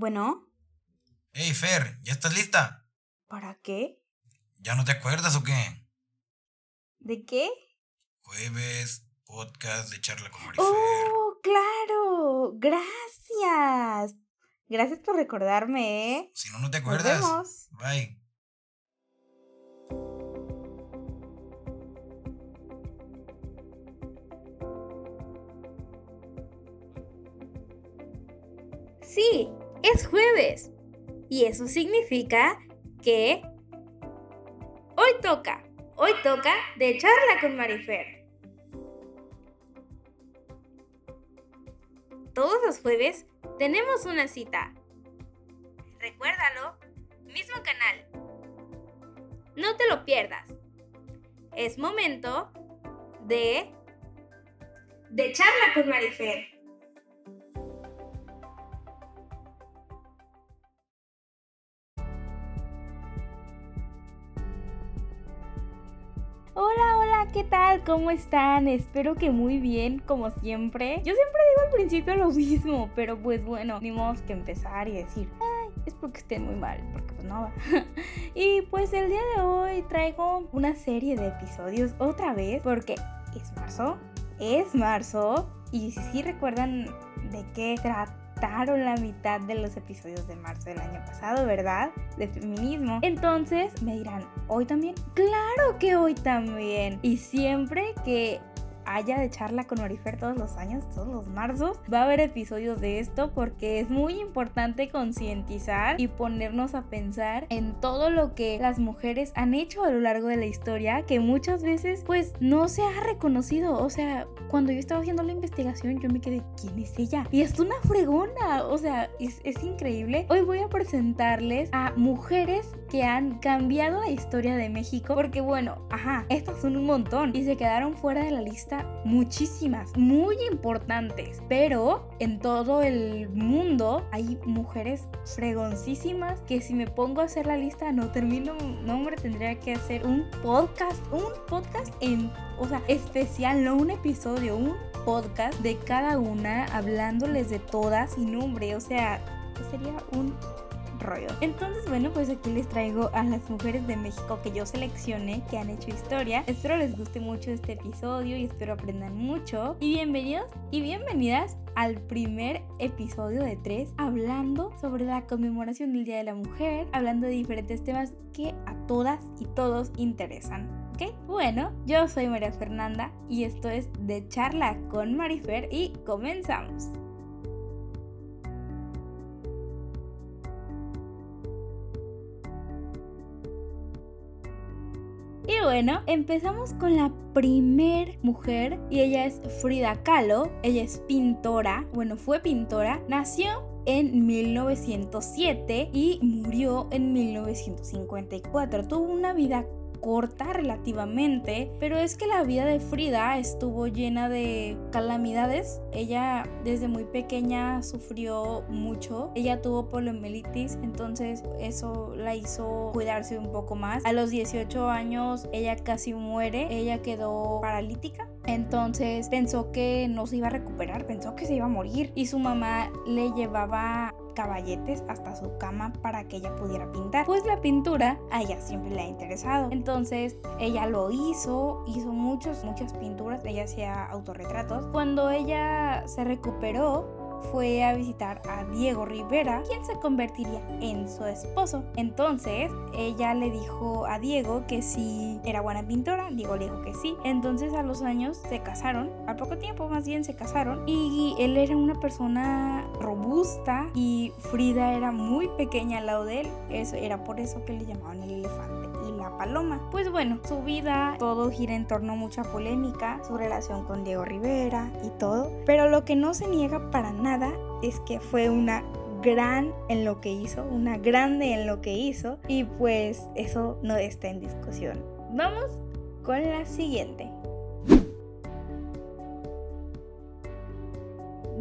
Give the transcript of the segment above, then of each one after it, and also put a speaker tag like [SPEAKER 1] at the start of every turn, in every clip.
[SPEAKER 1] Bueno.
[SPEAKER 2] Hey, Fer, ¿ya estás lista?
[SPEAKER 1] ¿Para qué?
[SPEAKER 2] ¿Ya no te acuerdas o qué?
[SPEAKER 1] ¿De qué?
[SPEAKER 2] Jueves, podcast de charla con Marifer.
[SPEAKER 1] ¡Oh, claro! Gracias. Gracias por recordarme, ¿eh?
[SPEAKER 2] Si no, no te acuerdas.
[SPEAKER 1] Nos vemos.
[SPEAKER 2] Bye.
[SPEAKER 1] Sí, es jueves. Y eso significa que hoy toca, hoy toca de charla con Marifer. Todos los jueves tenemos una cita. Recuérdalo, mismo canal. No te lo pierdas. Es momento de de charla con Marifer. Hola, hola, ¿qué tal? ¿Cómo están? Espero que muy bien, como siempre. Yo siempre digo al principio lo mismo, pero pues bueno, modo que empezar y decir, ay, es porque estén muy mal, porque pues no va. y pues el día de hoy traigo una serie de episodios otra vez, porque es marzo, es marzo, y si recuerdan de qué trata la mitad de los episodios de marzo del año pasado, ¿verdad? De feminismo. Entonces me dirán, ¿hoy también? Claro que hoy también. Y siempre que haya de charla con Marifer todos los años, todos los marzos, va a haber episodios de esto porque es muy importante concientizar y ponernos a pensar en todo lo que las mujeres han hecho a lo largo de la historia que muchas veces pues no se ha reconocido. O sea, cuando yo estaba haciendo la investigación yo me quedé, ¿quién es ella? Y es una fregona, o sea, es, es increíble. Hoy voy a presentarles a mujeres que han cambiado la historia de México porque bueno, ajá, estas son un montón y se quedaron fuera de la lista muchísimas, muy importantes, pero en todo el mundo hay mujeres fregoncísimas que si me pongo a hacer la lista no termino, no hombre, tendría que hacer un podcast, un podcast en, o sea, especial, no un episodio, un podcast de cada una hablándoles de todas y nombre, o sea, sería un Entonces, bueno, pues aquí les traigo a las mujeres de México que yo seleccioné, que han hecho historia. Espero les guste mucho este episodio y espero aprendan mucho. Y bienvenidos y bienvenidas al primer episodio de tres hablando sobre la conmemoración del Día de la Mujer, hablando de diferentes temas que a todas y todos interesan. Bueno, yo soy María Fernanda y esto es de charla con Marifer y comenzamos. Bueno, empezamos con la primer mujer y ella es Frida Kahlo. Ella es pintora, bueno, fue pintora, nació en 1907 y murió en 1954. Tuvo una vida corta relativamente, pero es que la vida de Frida estuvo llena de calamidades. Ella desde muy pequeña sufrió mucho. Ella tuvo poliomielitis, entonces eso la hizo cuidarse un poco más. A los 18 años ella casi muere, ella quedó paralítica. Entonces pensó que no se iba a recuperar, pensó que se iba a morir y su mamá le llevaba caballetes hasta su cama para que ella pudiera pintar. Pues la pintura a ella siempre le ha interesado. Entonces ella lo hizo, hizo muchos, muchas pinturas, ella hacía autorretratos. Cuando ella se recuperó, fue a visitar a Diego Rivera, quien se convertiría en su esposo. Entonces ella le dijo a Diego que si era buena pintora, Diego le dijo que sí. Entonces a los años se casaron, a poco tiempo más bien se casaron y él era una persona robusta y Frida era muy pequeña al lado de él. Eso era por eso que le llamaban el elefante paloma. Pues bueno, su vida todo gira en torno a mucha polémica, su relación con Diego Rivera y todo, pero lo que no se niega para nada es que fue una gran en lo que hizo, una grande en lo que hizo y pues eso no está en discusión. Vamos con la siguiente.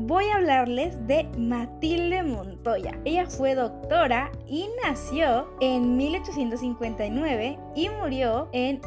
[SPEAKER 1] Voy a hablarles de Matilde Montoya. Ella fue doctora y nació en 1859 y murió en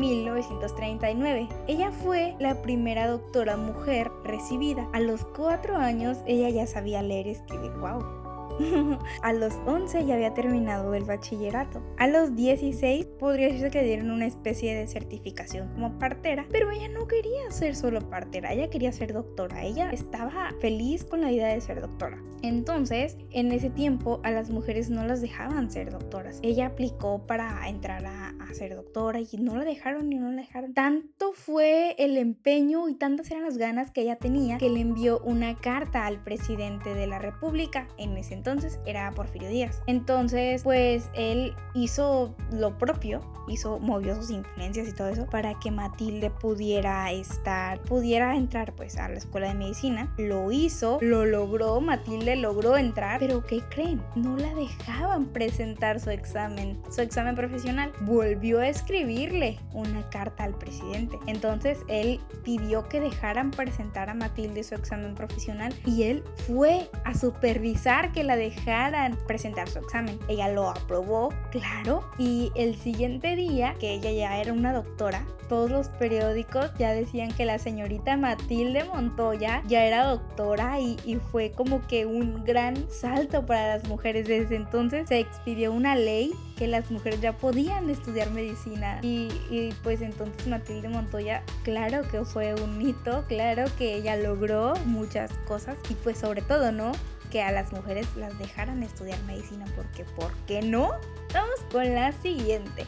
[SPEAKER 1] 1939. Ella fue la primera doctora mujer recibida. A los cuatro años ella ya sabía leer y escribir. ¡Wow! a los 11 ya había terminado el bachillerato. A los 16 podría decirse que dieron una especie de certificación como partera, pero ella no quería ser solo partera, ella quería ser doctora. Ella estaba feliz con la idea de ser doctora. Entonces, en ese tiempo a las mujeres no las dejaban ser doctoras. Ella aplicó para entrar a, ser doctora y no la dejaron ni no la dejaron. Tanto fue el empeño y tantas eran las ganas que ella tenía que le envió una carta al presidente de la República en ese entonces era Porfirio Díaz. Entonces, pues él hizo lo propio, hizo, movió sus influencias y todo eso para que Matilde pudiera estar, pudiera entrar pues a la escuela de medicina. Lo hizo, lo logró, Matilde logró entrar, pero ¿qué creen? No la dejaban presentar su examen, su examen profesional. Volvió a escribirle una carta al presidente. Entonces él pidió que dejaran presentar a Matilde su examen profesional y él fue a supervisar que la dejaran presentar su examen. Ella lo aprobó, claro, y el siguiente día, que ella ya era una doctora, todos los periódicos ya decían que la señorita Matilde Montoya ya era doctora y, fue como que un gran salto para las mujeres. Desde entonces se expidió una ley que las mujeres ya podían estudiar medicina y, y pues entonces Matilde Montoya, claro que fue un mito, claro que ella logró muchas cosas y pues sobre todo, ¿no? Que a las mujeres las dejaran estudiar medicina porque ¿por qué no? Vamos con la siguiente.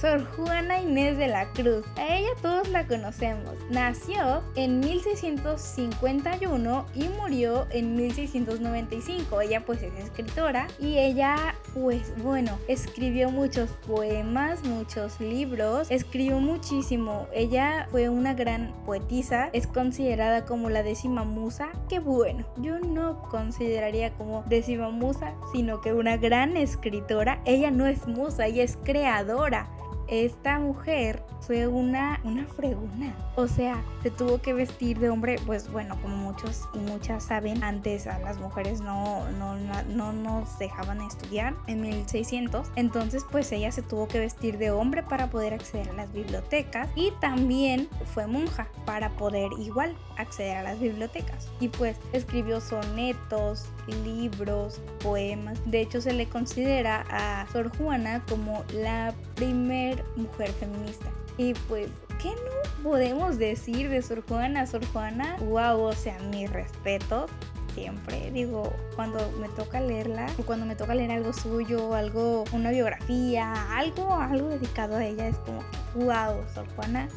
[SPEAKER 1] Sor Juana Inés de la Cruz. A ella todos la conocemos. Nació en 1651 y murió en 1695. Ella pues es escritora y ella pues bueno, escribió muchos poemas, muchos libros, escribió muchísimo. Ella fue una gran poetisa, es considerada como la décima musa, que bueno, yo no consideraría como décima musa, sino que una gran escritora. Ella no es musa, ella es creadora esta mujer fue una, una fregona. O sea, se tuvo que vestir de hombre, pues bueno, como muchos y muchas saben, antes a las mujeres no, no, no nos dejaban estudiar en 1600. Entonces, pues ella se tuvo que vestir de hombre para poder acceder a las bibliotecas y también fue monja para poder igual acceder a las bibliotecas. Y pues escribió sonetos, libros, poemas. De hecho, se le considera a Sor Juana como la primera mujer feminista. Y pues, ¿qué no podemos decir de Sor Juana? Sor Juana, wow, o sea, mi respeto siempre. Digo, cuando me toca leerla, cuando me toca leer algo suyo, algo, una biografía, algo, algo dedicado a ella, es como, wow, Sor Juana,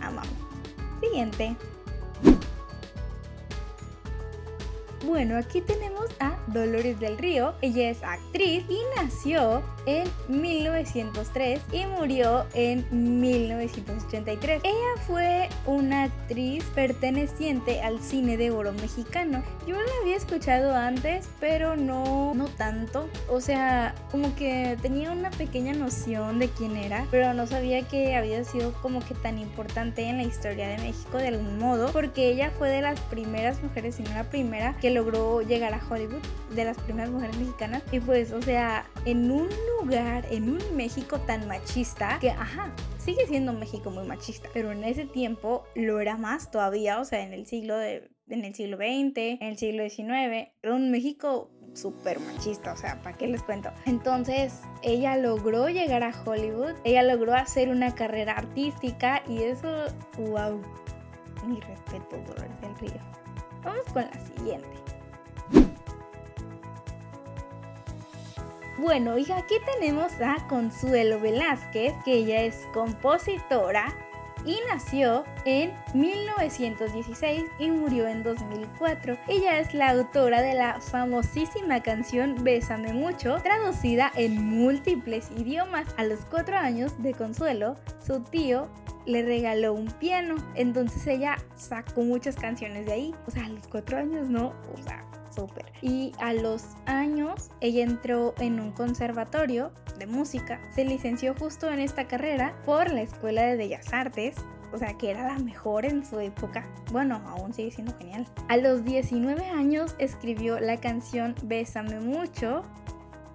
[SPEAKER 1] amamos. Siguiente. Bueno, aquí tenemos a Dolores del Río. Ella es actriz y nació en 1903 y murió en 1983. Ella fue una actriz perteneciente al cine de oro mexicano. Yo la había escuchado antes, pero no, no tanto. O sea, como que tenía una pequeña noción de quién era, pero no sabía que había sido como que tan importante en la historia de México de algún modo, porque ella fue de las primeras mujeres, si no la primera, que logró llegar a Hollywood, de las primeras mujeres mexicanas. Y pues, o sea, en un lugar, en un México tan machista, que, ajá, sigue siendo México muy machista, pero en ese tiempo lo era más todavía, o sea, en el siglo de, en el siglo XX, en el siglo XIX, era un México súper machista, o sea, ¿para qué les cuento? Entonces, ella logró llegar a Hollywood, ella logró hacer una carrera artística y eso, wow, mi respeto, Dolores del Río. Vamos con la siguiente. Bueno, y aquí tenemos a Consuelo Velázquez, que ella es compositora y nació en 1916 y murió en 2004. Ella es la autora de la famosísima canción Bésame mucho, traducida en múltiples idiomas. A los cuatro años de Consuelo, su tío le regaló un piano, entonces ella sacó muchas canciones de ahí. O sea, a los cuatro años no, o sea, y a los años ella entró en un conservatorio de música. Se licenció justo en esta carrera por la Escuela de Bellas Artes o sea, que era la mejor en su época. Bueno, aún sigue siendo genial. A los 19 años escribió la canción Bésame mucho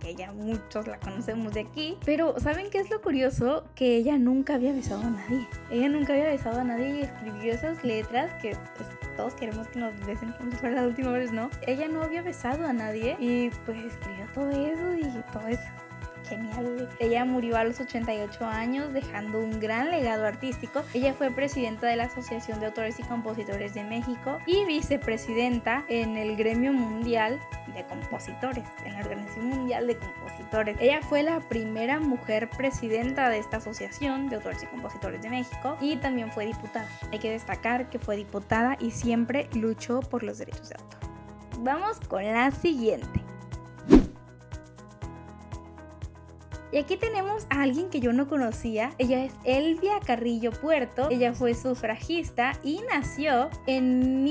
[SPEAKER 1] porque ya muchos la conocemos de aquí. Pero ¿saben qué es lo curioso? Que ella nunca había besado a nadie. Ella nunca había besado a nadie y escribió esas letras que pues, todos queremos que nos besen como si fuera la última vez, ¿no? Ella no había besado a nadie y pues escribió todo eso y todo eso genial. Ella murió a los 88 años dejando un gran legado artístico. Ella fue presidenta de la Asociación de Autores y Compositores de México y vicepresidenta en el Gremio Mundial de Compositores, en la Organización Mundial de Compositores. Ella fue la primera mujer presidenta de esta Asociación de Autores y Compositores de México y también fue diputada. Hay que destacar que fue diputada y siempre luchó por los derechos de autor. Vamos con la siguiente. Y aquí tenemos a alguien que yo no conocía. Ella es Elvia Carrillo Puerto. Ella fue sufragista y nació en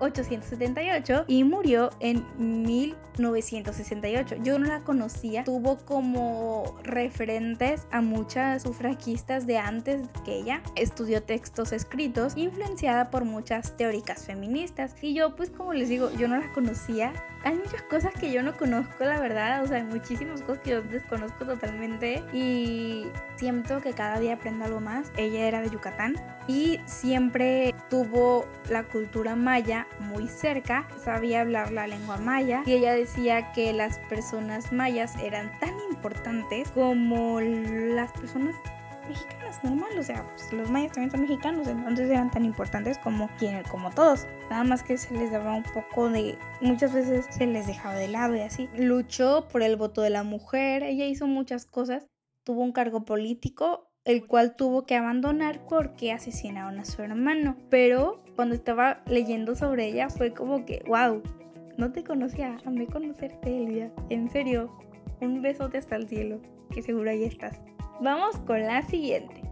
[SPEAKER 1] 1878 y murió en 1968. Yo no la conocía. Tuvo como referentes a muchas sufragistas de antes que ella. Estudió textos escritos, influenciada por muchas teóricas feministas. Y yo, pues como les digo, yo no la conocía hay muchas cosas que yo no conozco, la verdad. O sea, hay muchísimas cosas que yo desconozco totalmente. Y siento que cada día aprendo algo más. Ella era de Yucatán y siempre tuvo la cultura maya muy cerca. Sabía hablar la lengua maya. Y ella decía que las personas mayas eran tan importantes como las personas mexicanas normal, o sea, pues, los mayas también son mexicanos, entonces eran tan importantes como como todos. Nada más que se les daba un poco de, muchas veces se les dejaba de lado y así. Luchó por el voto de la mujer, ella hizo muchas cosas, tuvo un cargo político el cual tuvo que abandonar porque asesinaron a su hermano. Pero cuando estaba leyendo sobre ella fue como que, wow, no te conocía, amé conocerte, Elvia. En serio, un besote hasta el cielo, que seguro ahí estás. Vamos con la siguiente.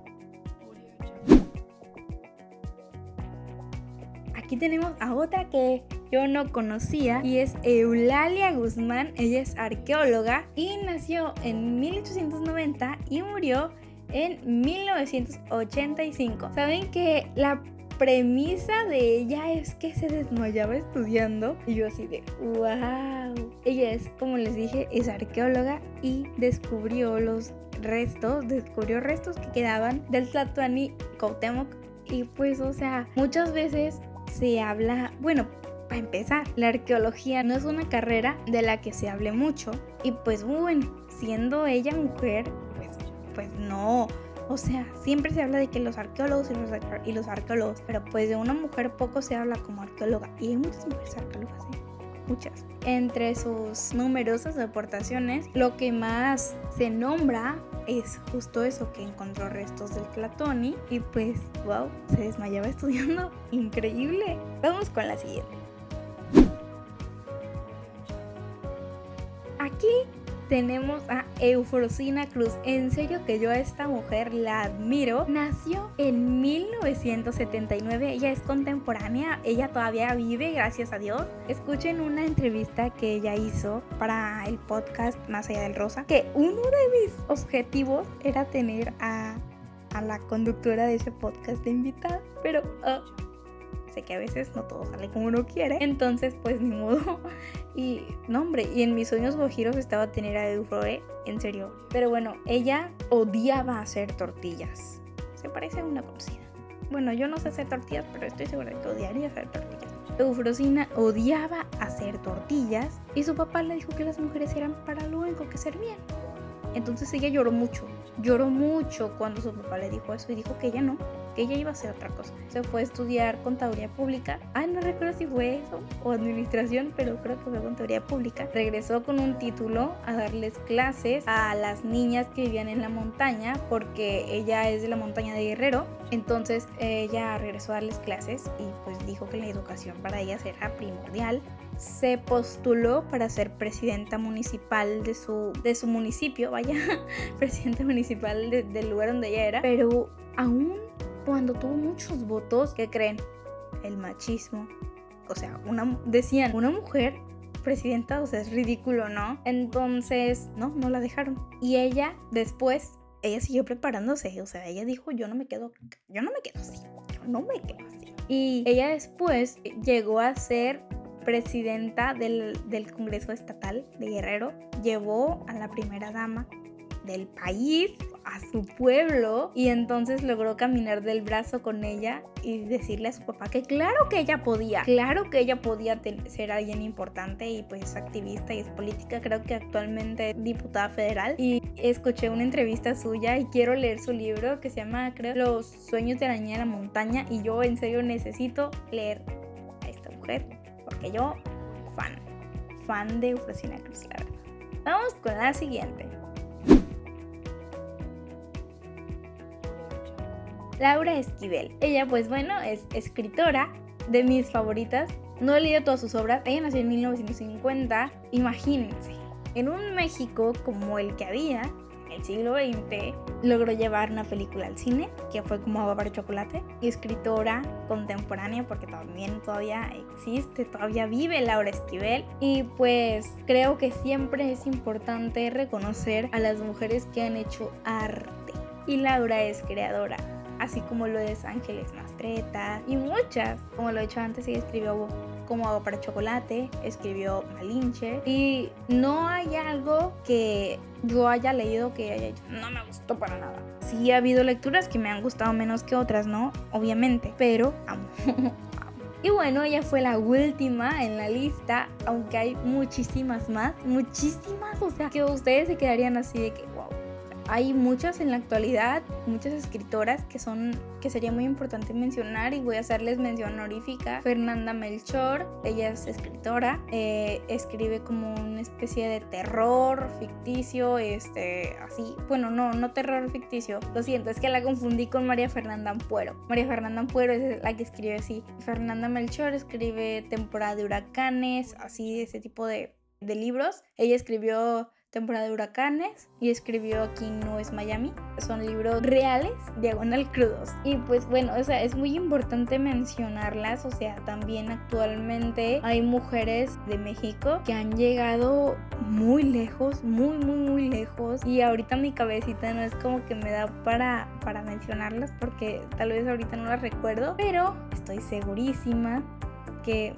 [SPEAKER 1] Aquí tenemos a otra que yo no conocía y es Eulalia Guzmán. Ella es arqueóloga y nació en 1890 y murió en 1985. ¿Saben que la premisa de ella es que se desmayaba estudiando? Y yo así de, wow. Ella es, como les dije, es arqueóloga y descubrió los restos, descubrió restos que quedaban del Tlatuani Cuauhtémoc y pues o sea, muchas veces se habla, bueno, para empezar, la arqueología no es una carrera de la que se hable mucho y pues bueno, siendo ella mujer, pues, no, o sea, siempre se habla de que los arqueólogos y los, y los arqueólogos, pero pues de una mujer poco se habla como arqueóloga y hay muchas mujeres arqueólogas, ¿eh? muchas. Entre sus numerosas aportaciones, lo que más se nombra es justo eso, que encontró restos del Platoni y pues, wow, se desmayaba estudiando. Increíble. Vamos con la siguiente. Aquí tenemos a Eufrosina Cruz. En serio que yo a esta mujer la admiro. Nació en 1979. Ella es contemporánea. Ella todavía vive, gracias a Dios. Escuchen una entrevista que ella hizo para el podcast Más allá del Rosa. Que uno de mis objetivos era tener a, a la conductora de ese podcast de invitada. Pero... Uh, sé que a veces no todo sale como uno quiere, entonces pues ni modo. Y no hombre, y en mis sueños guajiros estaba tener a Eufroe, en serio. Pero bueno, ella odiaba hacer tortillas. Se parece a una conocida. Bueno, yo no sé hacer tortillas, pero estoy segura de que odiaría hacer tortillas. Eufrosina odiaba hacer tortillas y su papá le dijo que las mujeres eran para lo único que servían. Entonces ella lloró mucho, lloró mucho cuando su papá le dijo eso y dijo que ella no, que ella iba a hacer otra cosa. Se fue a estudiar contaduría pública. Ay, no recuerdo si fue eso o administración, pero creo que fue contaduría pública. Regresó con un título a darles clases a las niñas que vivían en la montaña, porque ella es de la montaña de Guerrero. Entonces ella regresó a darles clases y pues dijo que la educación para ellas era primordial. Se postuló para ser presidenta municipal de su, de su municipio, vaya, presidenta municipal del lugar donde ella era, pero aún cuando tuvo muchos votos, ¿qué creen? El machismo. O sea, una, decían, una mujer presidenta, o sea, es ridículo, ¿no? Entonces, no, no la dejaron. Y ella después, ella siguió preparándose, o sea, ella dijo, yo no me quedo, yo no me quedo así, yo no me quedo así. Y ella después llegó a ser presidenta del, del Congreso Estatal de Guerrero, llevó a la primera dama del país a su pueblo y entonces logró caminar del brazo con ella y decirle a su papá que claro que ella podía, claro que ella podía ser alguien importante y pues es activista y es política, creo que actualmente es diputada federal y escuché una entrevista suya y quiero leer su libro que se llama creo Los sueños de la niña la montaña y yo en serio necesito leer a esta mujer porque yo fan, fan de Eufrosina Cruz, la verdad. Vamos con la siguiente. Laura Esquivel. Ella, pues bueno, es escritora de mis favoritas. No he leído todas sus obras. Ella nació en 1950. Imagínense, en un México como el que había, el siglo XX, logró llevar una película al cine, que fue como Agua para Chocolate, y escritora contemporánea, porque también todavía existe, todavía vive Laura Esquivel, y pues creo que siempre es importante reconocer a las mujeres que han hecho arte. Y Laura es creadora así como lo es Ángeles Mastreta y muchas, como lo he hecho antes, ella escribió como Agua para Chocolate, escribió Malinche y no hay algo que yo haya leído que haya dicho, no me gustó para nada. Sí ha habido lecturas que me han gustado menos que otras, ¿no? Obviamente, pero amo. Y bueno, ella fue la última en la lista, aunque hay muchísimas más, muchísimas, o sea, que ustedes se quedarían así de que, hay muchas en la actualidad, muchas escritoras que son que sería muy importante mencionar y voy a hacerles mención honorífica. Fernanda Melchor, ella es escritora, eh, escribe como una especie de terror ficticio, este, así, bueno, no, no terror ficticio, lo siento, es que la confundí con María Fernanda Ampuero. María Fernanda Ampuero es la que escribe así. Fernanda Melchor escribe temporada de huracanes, así, ese tipo de, de libros. Ella escribió temporada de huracanes y escribió Aquí no es Miami. Son libros reales, diagonal crudos. Y pues bueno, o sea, es muy importante mencionarlas. O sea, también actualmente hay mujeres de México que han llegado muy lejos, muy, muy, muy lejos. Y ahorita mi cabecita no es como que me da para, para mencionarlas porque tal vez ahorita no las recuerdo. Pero estoy segurísima que...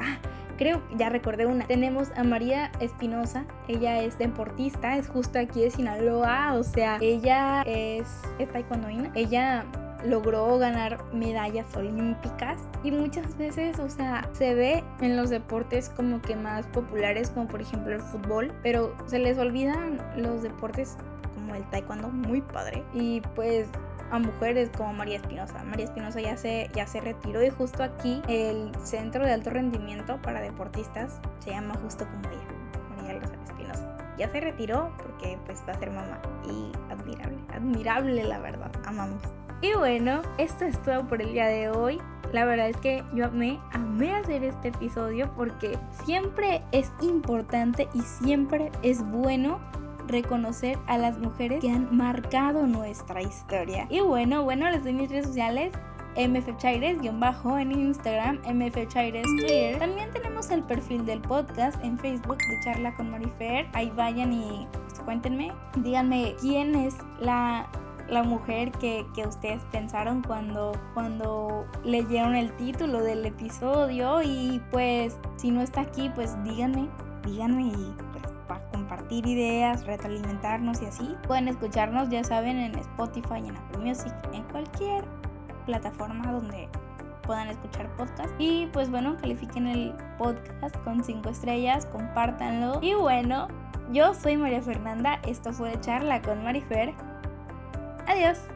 [SPEAKER 1] Ah, creo ya recordé una. Tenemos a María Espinosa, ella es deportista, es justo aquí de Sinaloa, o sea, ella es, es taekwondoína, ella logró ganar medallas olímpicas y muchas veces, o sea, se ve en los deportes como que más populares, como por ejemplo el fútbol, pero se les olvidan los deportes como el taekwondo, muy padre. Y pues a mujeres como María Espinosa. María Espinosa ya se, ya se retiró y justo aquí el centro de alto rendimiento para deportistas se llama justo como ella, María Espinosa. Ya se retiró porque pues va a ser mamá y admirable, admirable la verdad, amamos. Y bueno, esto es todo por el día de hoy. La verdad es que yo amé, amé hacer este episodio porque siempre es importante y siempre es bueno reconocer a las mujeres que han marcado nuestra historia. Y bueno, bueno, les doy mis redes sociales. MFChaires, bajo en Instagram, MFChaires Twitter. También tenemos el perfil del podcast en Facebook de Charla con Marifer. Ahí vayan y pues, cuéntenme, díganme quién es la, la mujer que, que, ustedes pensaron cuando, cuando leyeron el título del episodio. Y pues, si no está aquí, pues díganme, díganme y compartir ideas, retroalimentarnos y así. Pueden escucharnos, ya saben, en Spotify, en Apple Music, en cualquier plataforma donde puedan escuchar podcast. Y pues bueno, califiquen el podcast con 5 estrellas, compártanlo. Y bueno, yo soy María Fernanda, esto fue Charla con Marifer. Adiós.